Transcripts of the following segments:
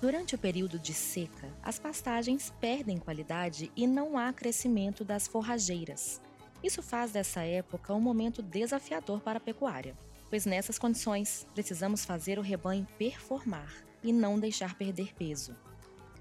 Durante o período de seca, as pastagens perdem qualidade e não há crescimento das forrageiras. Isso faz dessa época um momento desafiador para a pecuária, pois nessas condições precisamos fazer o rebanho performar e não deixar perder peso.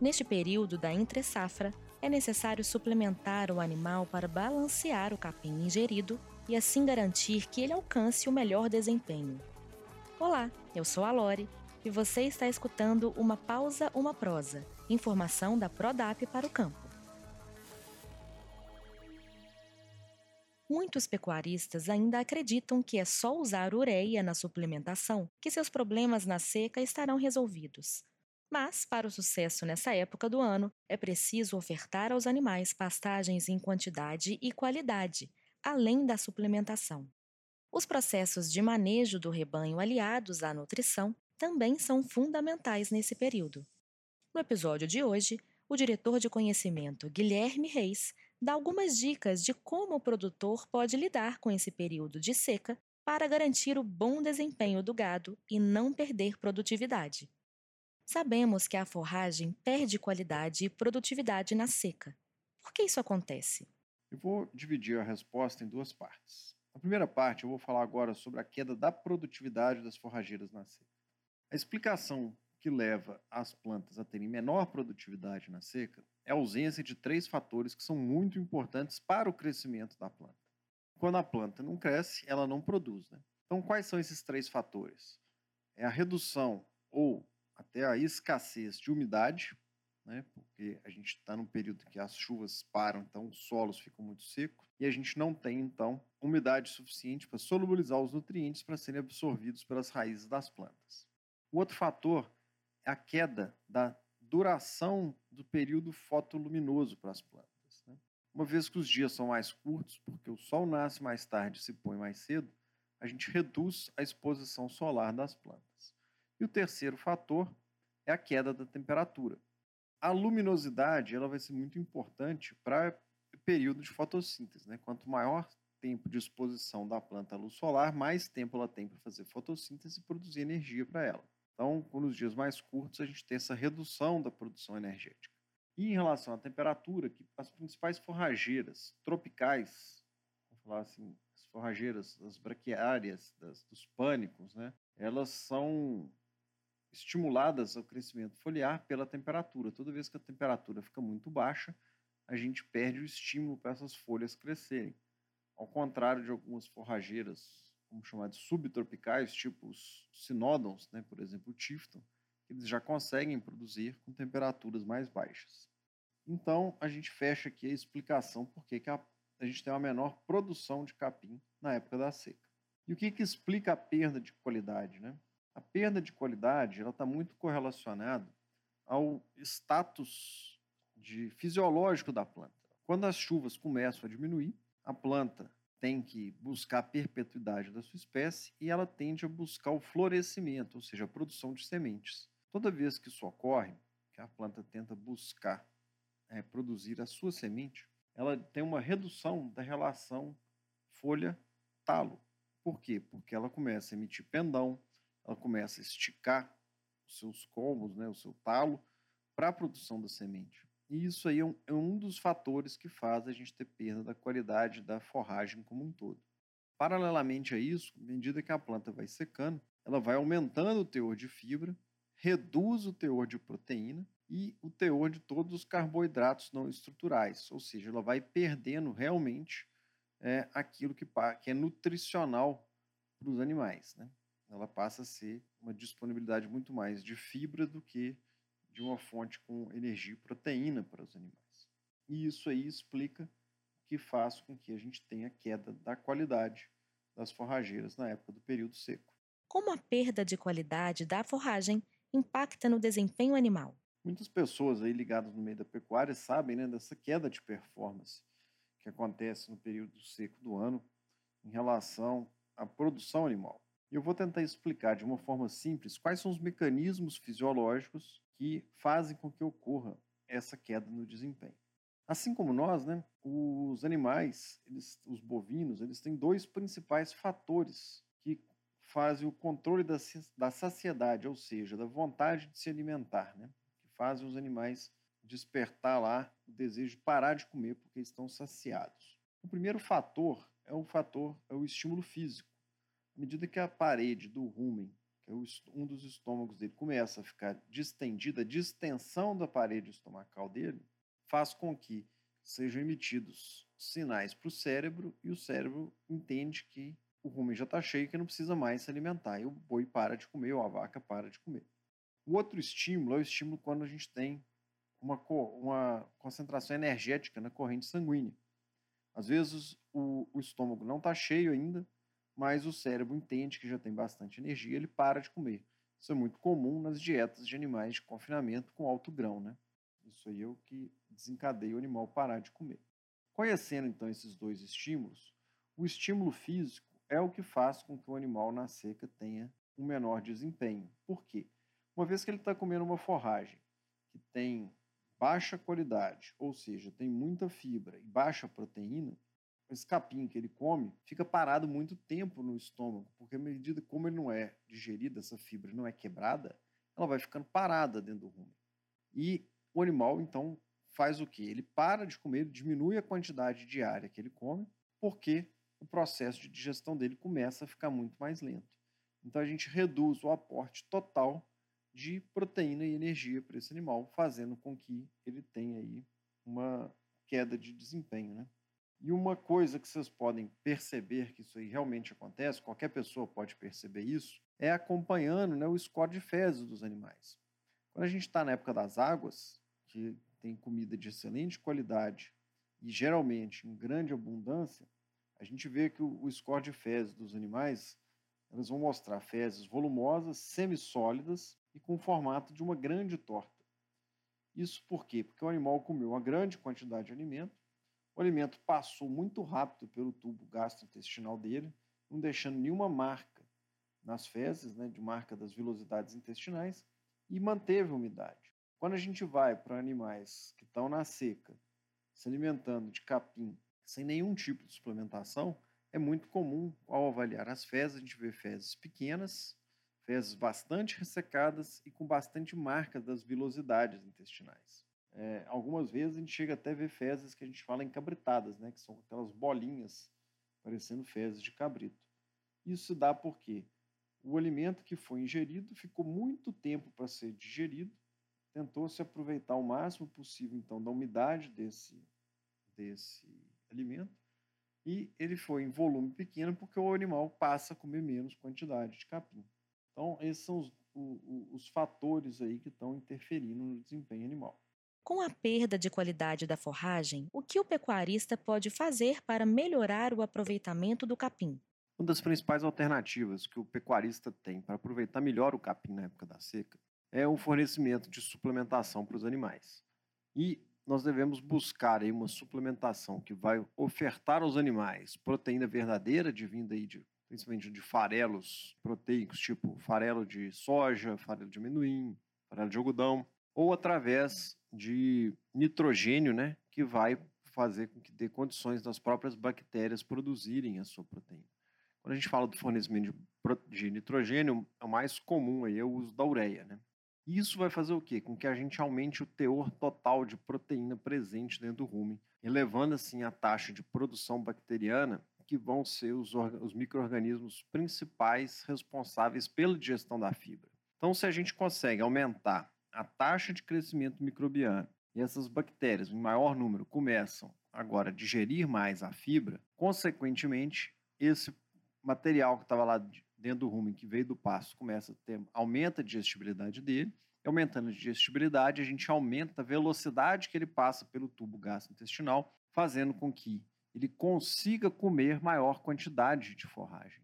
Neste período da entre-safra, é necessário suplementar o animal para balancear o capim ingerido e assim garantir que ele alcance o melhor desempenho. Olá, eu sou a Lore e você está escutando uma pausa, uma prosa, informação da Prodap para o campo. Muitos pecuaristas ainda acreditam que é só usar ureia na suplementação que seus problemas na seca estarão resolvidos. Mas, para o sucesso nessa época do ano, é preciso ofertar aos animais pastagens em quantidade e qualidade, além da suplementação. Os processos de manejo do rebanho aliados à nutrição também são fundamentais nesse período. No episódio de hoje, o diretor de conhecimento Guilherme Reis dá algumas dicas de como o produtor pode lidar com esse período de seca para garantir o bom desempenho do gado e não perder produtividade. Sabemos que a forragem perde qualidade e produtividade na seca. Por que isso acontece? Eu vou dividir a resposta em duas partes. Na primeira parte, eu vou falar agora sobre a queda da produtividade das forrageiras na seca. A explicação que leva as plantas a terem menor produtividade na seca é a ausência de três fatores que são muito importantes para o crescimento da planta. Quando a planta não cresce, ela não produz. Né? Então, quais são esses três fatores? É a redução ou até a escassez de umidade, né? porque a gente está num período que as chuvas param, então os solos ficam muito secos, e a gente não tem, então, umidade suficiente para solubilizar os nutrientes para serem absorvidos pelas raízes das plantas. O outro fator a queda da duração do período fotoluminoso para as plantas. Né? Uma vez que os dias são mais curtos, porque o sol nasce mais tarde e se põe mais cedo, a gente reduz a exposição solar das plantas. E o terceiro fator é a queda da temperatura. A luminosidade ela vai ser muito importante para o período de fotossíntese. Né? Quanto maior tempo de exposição da planta à luz solar, mais tempo ela tem para fazer fotossíntese e produzir energia para ela. Então, nos dias mais curtos, a gente tem essa redução da produção energética. E em relação à temperatura, que as principais forrageiras tropicais, vamos falar assim, as forrageiras, as braquiárias, das, dos pânicos, né, elas são estimuladas ao crescimento foliar pela temperatura. Toda vez que a temperatura fica muito baixa, a gente perde o estímulo para essas folhas crescerem. Ao contrário de algumas forrageiras vamos chamar de subtropicais, tipo os sinódons, né, por exemplo, o tifton, eles já conseguem produzir com temperaturas mais baixas. Então, a gente fecha aqui a explicação por que a, a gente tem uma menor produção de capim na época da seca. E o que, que explica a perda de qualidade? Né? A perda de qualidade está muito correlacionada ao status de fisiológico da planta. Quando as chuvas começam a diminuir, a planta tem que buscar a perpetuidade da sua espécie e ela tende a buscar o florescimento, ou seja, a produção de sementes. Toda vez que isso ocorre, que a planta tenta buscar é, produzir a sua semente, ela tem uma redução da relação folha-talo. Por quê? Porque ela começa a emitir pendão, ela começa a esticar os seus colmos, né, o seu talo, para a produção da semente. E isso aí é um, é um dos fatores que faz a gente ter perda da qualidade da forragem como um todo. Paralelamente a isso, à medida que a planta vai secando, ela vai aumentando o teor de fibra, reduz o teor de proteína e o teor de todos os carboidratos não estruturais, ou seja, ela vai perdendo realmente é, aquilo que, que é nutricional para os animais. Né? Ela passa a ser uma disponibilidade muito mais de fibra do que de uma fonte com energia e proteína para os animais. E isso aí explica o que faz com que a gente tenha queda da qualidade das forrageiras na época do período seco. Como a perda de qualidade da forragem impacta no desempenho animal? Muitas pessoas aí ligadas no meio da pecuária sabem né, dessa queda de performance que acontece no período seco do ano em relação à produção animal. Eu vou tentar explicar de uma forma simples quais são os mecanismos fisiológicos que fazem com que ocorra essa queda no desempenho. Assim como nós, né, os animais, eles, os bovinos, eles têm dois principais fatores que fazem o controle da, da saciedade, ou seja, da vontade de se alimentar. Né? fazem os animais despertar lá o desejo de parar de comer porque estão saciados. O primeiro fator é o fator é o estímulo físico. À medida que a parede do rumen, que é um dos estômagos dele, começa a ficar distendida, a distensão da parede estomacal dele faz com que sejam emitidos sinais para o cérebro e o cérebro entende que o rumen já está cheio que não precisa mais se alimentar. E o boi para de comer ou a vaca para de comer. O outro estímulo é o estímulo quando a gente tem uma, uma concentração energética na corrente sanguínea. Às vezes o, o estômago não está cheio ainda, mas o cérebro entende que já tem bastante energia, ele para de comer. Isso é muito comum nas dietas de animais de confinamento com alto grão, né? Isso aí é o que desencadeia o animal parar de comer. Conhecendo então esses dois estímulos, o estímulo físico é o que faz com que o animal na seca tenha um menor desempenho. Por quê? Uma vez que ele está comendo uma forragem que tem baixa qualidade, ou seja, tem muita fibra e baixa proteína, esse capim que ele come fica parado muito tempo no estômago, porque à medida como ele não é digerido, essa fibra não é quebrada, ela vai ficando parada dentro do rumen. E o animal, então, faz o quê? Ele para de comer, diminui a quantidade diária que ele come, porque o processo de digestão dele começa a ficar muito mais lento. Então a gente reduz o aporte total de proteína e energia para esse animal, fazendo com que ele tenha aí uma queda de desempenho, né? E uma coisa que vocês podem perceber que isso aí realmente acontece, qualquer pessoa pode perceber isso, é acompanhando né, o score de fezes dos animais. Quando a gente está na época das águas, que tem comida de excelente qualidade e geralmente em grande abundância, a gente vê que o, o score de fezes dos animais, elas vão mostrar fezes volumosas, semissólidas e com o formato de uma grande torta. Isso por quê? Porque o animal comeu uma grande quantidade de alimento, o alimento passou muito rápido pelo tubo gastrointestinal dele, não deixando nenhuma marca nas fezes, né, de marca das vilosidades intestinais, e manteve a umidade. Quando a gente vai para animais que estão na seca, se alimentando de capim, sem nenhum tipo de suplementação, é muito comum, ao avaliar as fezes, a gente vê fezes pequenas, fezes bastante ressecadas e com bastante marca das vilosidades intestinais. É, algumas vezes a gente chega até a ver fezes que a gente fala encabritadas, né, que são aquelas bolinhas parecendo fezes de cabrito. Isso dá porque o alimento que foi ingerido ficou muito tempo para ser digerido, tentou-se aproveitar o máximo possível então da umidade desse, desse alimento e ele foi em volume pequeno porque o animal passa a comer menos quantidade de capim. Então, esses são os, os fatores aí que estão interferindo no desempenho animal. Com a perda de qualidade da forragem, o que o pecuarista pode fazer para melhorar o aproveitamento do capim? Uma das principais alternativas que o pecuarista tem para aproveitar melhor o capim na época da seca é o fornecimento de suplementação para os animais. E nós devemos buscar aí uma suplementação que vai ofertar aos animais proteína verdadeira, de vinda aí de principalmente de farelos proteicos, tipo farelo de soja, farelo de amendoim, farelo de algodão, ou através de nitrogênio, né, que vai fazer com que dê condições das próprias bactérias produzirem a sua proteína. Quando a gente fala do fornecimento de, nitrogênio, é o mais comum aí é o uso da ureia, né? E isso vai fazer o quê? Com que a gente aumente o teor total de proteína presente dentro do rumen, elevando assim a taxa de produção bacteriana que vão ser os, os micro-organismos principais responsáveis pela digestão da fibra. Então, se a gente consegue aumentar a taxa de crescimento microbiano e essas bactérias, em maior número, começam agora a digerir mais a fibra, consequentemente, esse material que estava lá dentro do rumen, que veio do pasto, começa a ter, aumenta a digestibilidade dele, e aumentando a digestibilidade, a gente aumenta a velocidade que ele passa pelo tubo gastrointestinal, fazendo com que ele consiga comer maior quantidade de forragem.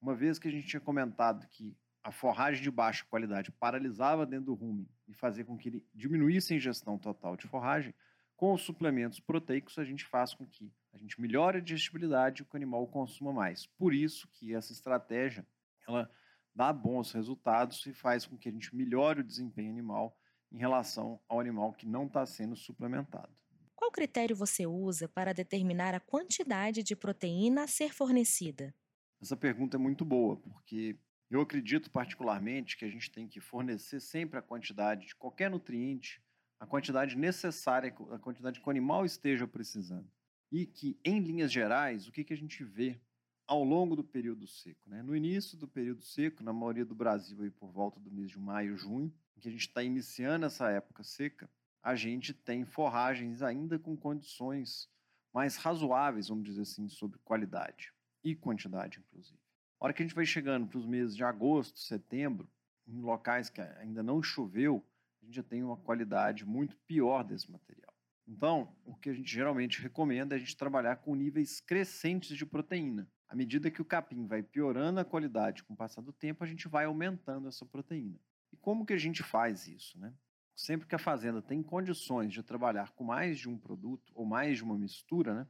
Uma vez que a gente tinha comentado que a forragem de baixa qualidade paralisava dentro do rumen e fazia com que ele diminuísse a ingestão total de forragem, com os suplementos proteicos a gente faz com que a gente melhore a digestibilidade e o animal consuma mais. Por isso que essa estratégia ela dá bons resultados e faz com que a gente melhore o desempenho animal em relação ao animal que não está sendo suplementado. Qual critério você usa para determinar a quantidade de proteína a ser fornecida? Essa pergunta é muito boa, porque Eu acredito particularmente que a gente tem que fornecer sempre a quantidade de qualquer nutriente, a quantidade necessária, a quantidade que o animal esteja precisando. E que, em linhas gerais, o que, que a gente vê ao longo do período seco? Né? No início do período seco, na maioria do Brasil, aí por volta do mês de maio, junho, em que a gente está iniciando essa época seca, a gente tem forragens ainda com condições mais razoáveis, vamos dizer assim, sobre qualidade e quantidade, inclusive. A hora que a gente vai chegando para os meses de agosto, setembro, em locais que ainda não choveu, a gente já tem uma qualidade muito pior desse material. Então, o que a gente geralmente recomenda é a gente trabalhar com níveis crescentes de proteína. À medida que o capim vai piorando a qualidade com o passar do tempo, a gente vai aumentando essa proteína. E como que a gente faz isso? Né? Sempre que a fazenda tem condições de trabalhar com mais de um produto ou mais de uma mistura, né,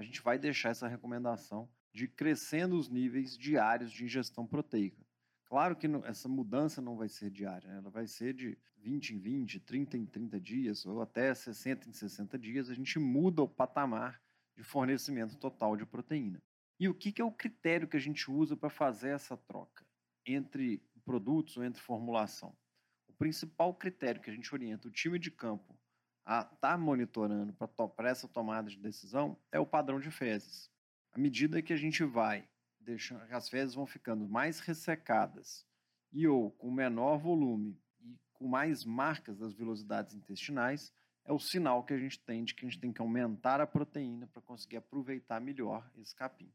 a gente vai deixar essa recomendação de crescendo os níveis diários de ingestão proteica. Claro que essa mudança não vai ser diária, né? ela vai ser de 20 em 20, 30 em 30 dias, ou até 60 em 60 dias, a gente muda o patamar de fornecimento total de proteína. E o que, é o critério que a gente usa para fazer essa troca entre produtos ou entre formulação? O principal critério que a gente orienta o time de campo estar tá monitorando para essa tomada de decisão é o padrão de fezes. À medida que a gente vai deixando, as fezes vão ficando mais ressecadas e ou com menor volume e com mais marcas das velocidades intestinais, é o sinal que a gente tem de que a gente tem que aumentar a proteína para conseguir aproveitar melhor esse capim.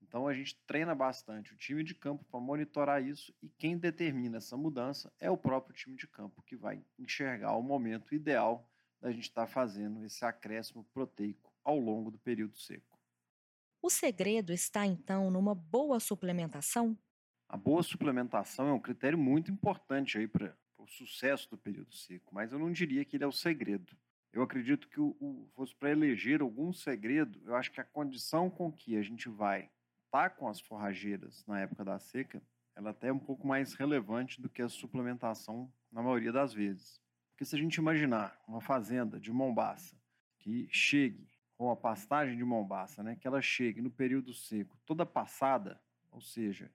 Então a gente treina bastante o time de campo para monitorar isso e quem determina essa mudança é o próprio time de campo que vai enxergar o momento ideal da gente estar tá fazendo esse acréscimo proteico ao longo do período seco. O segredo está então numa boa suplementação? A boa suplementação é um critério muito importante aí para o sucesso do período seco, mas eu não diria que ele é o segredo. Eu acredito que o, o fosse para eleger algum segredo, eu acho que a condição com que a gente vai estar tá com as forrageiras na época da seca, ela até é um pouco mais relevante do que a suplementação na maioria das vezes. Porque se a gente imaginar uma fazenda de mombaça que chegue ou a pastagem de mombaça, né, que ela chegue no período seco toda passada, ou seja,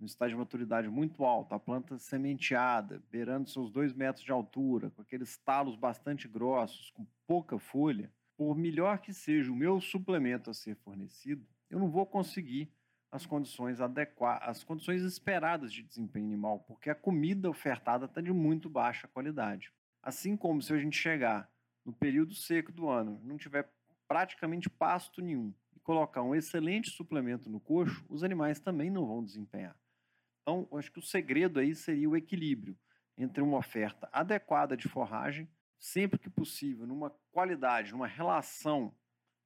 no estágio de maturidade muito alto, a planta sementeada, beirando seus dois metros de altura, com aqueles talos bastante grossos, com pouca folha, por melhor que seja o meu suplemento a ser fornecido, eu não vou conseguir as condições adequadas, as condições esperadas de desempenho animal, porque a comida ofertada está de muito baixa qualidade. Assim como se a gente chegar no período seco do ano, não tiver praticamente pasto nenhum e colocar um excelente suplemento no coxo, os animais também não vão desempenhar. Então, acho que o segredo aí seria o equilíbrio entre uma oferta adequada de forragem, sempre que possível, numa qualidade, numa relação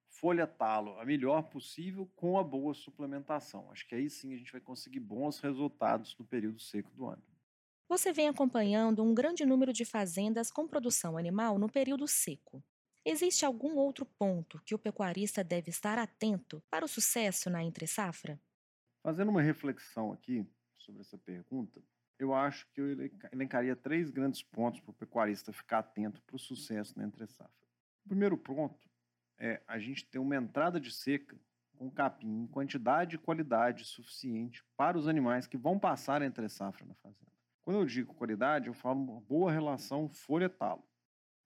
folha-talo a melhor possível com a boa suplementação. Acho que aí sim a gente vai conseguir bons resultados no período seco do ano. Você vem acompanhando um grande número de fazendas com produção animal no período seco. Existe algum outro ponto que o pecuarista deve estar atento para o sucesso na entre-safra? Fazendo uma reflexão aqui sobre essa pergunta, eu acho que eu elencaria três grandes pontos para o pecuarista ficar atento para o sucesso na entre-safra. O primeiro ponto é a gente ter uma entrada de seca com capim em quantidade e qualidade suficiente para os animais que vão passar entre-safra na fazenda. Quando eu digo qualidade, eu falo uma boa relação folha-talo.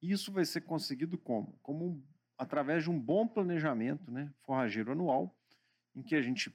Isso vai ser conseguido como? Como através de um bom planejamento né, forrageiro anual, em que a gente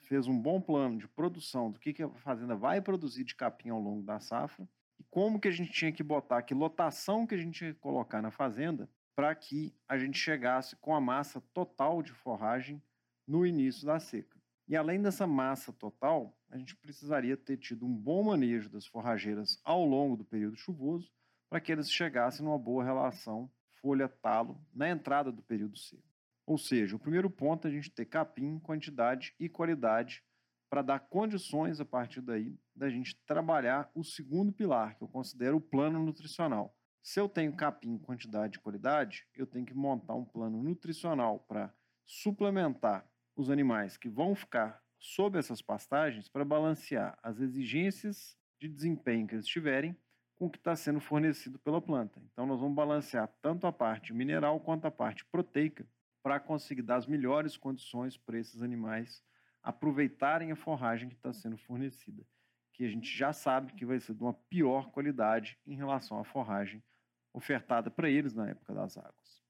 fez um bom plano de produção do que, que a fazenda vai produzir de capim ao longo da safra e como que a gente tinha que botar, que lotação que a gente ia colocar na fazenda para que a gente chegasse com a massa total de forragem no início da seca. E além dessa massa total, a gente precisaria ter tido um bom manejo das forrageiras ao longo do período chuvoso para que eles chegassem numa boa relação folha-talo na entrada do período seco. Ou seja, o primeiro ponto é a gente ter capim, quantidade e qualidade para dar condições a partir daí da gente trabalhar o segundo pilar, que eu considero o plano nutricional. Se eu tenho capim, quantidade e qualidade, eu tenho que montar um plano nutricional para suplementar os animais que vão ficar sob essas pastagens para balancear as exigências de desempenho que eles tiverem com o que está sendo fornecido pela planta. Então, nós vamos balancear tanto a parte mineral quanto a parte proteica para conseguir dar as melhores condições para esses animais aproveitarem a forragem que está sendo fornecida. que a gente já sabe que vai ser de uma pior qualidade em relação à forragem ofertada para eles na época das águas.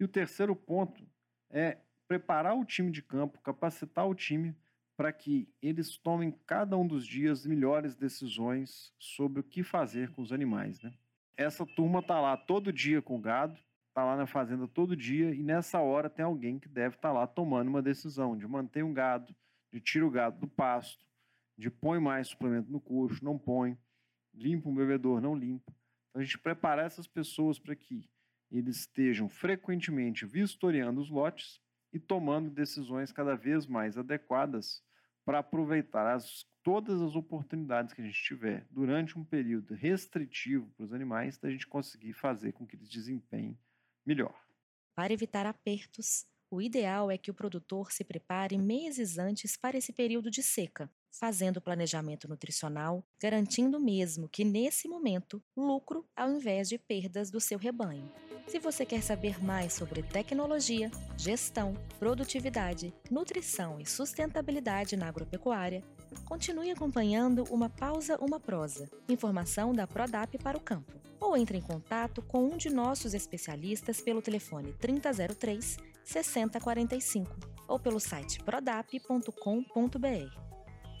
E o terceiro ponto é preparar o time de campo, capacitar o time para que eles tomem cada um dos dias melhores decisões sobre o que fazer com os animais. Né? Essa turma está lá todo dia com o gado, está lá na fazenda todo dia e nessa hora tem alguém que deve estar tá lá tomando uma decisão de manter um gado, de tirar o gado do pasto, de põe mais suplemento no coxo, não põe, limpa um bebedor, não limpa. Então a gente preparar essas pessoas para que eles estejam frequentemente vistoriando os lotes e tomando decisões cada vez mais adequadas para aproveitar as, todas as oportunidades que a gente tiver durante um período restritivo para os animais, da gente conseguir fazer com que eles desempenhem melhor. Para evitar apertos, o ideal é que o produtor se prepare meses antes para esse período de seca, fazendo planejamento nutricional, garantindo mesmo que nesse momento lucro ao invés de perdas do seu rebanho. Se você quer saber mais sobre tecnologia, gestão, produtividade, nutrição e sustentabilidade na agropecuária, continue acompanhando Uma Pausa, Uma Prosa, informação da Prodap para o campo. Ou entre em contato com um de nossos especialistas pelo telefone 3003 6045 ou pelo site prodap.com.br.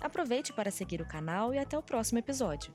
Aproveite para seguir o canal e até o próximo episódio.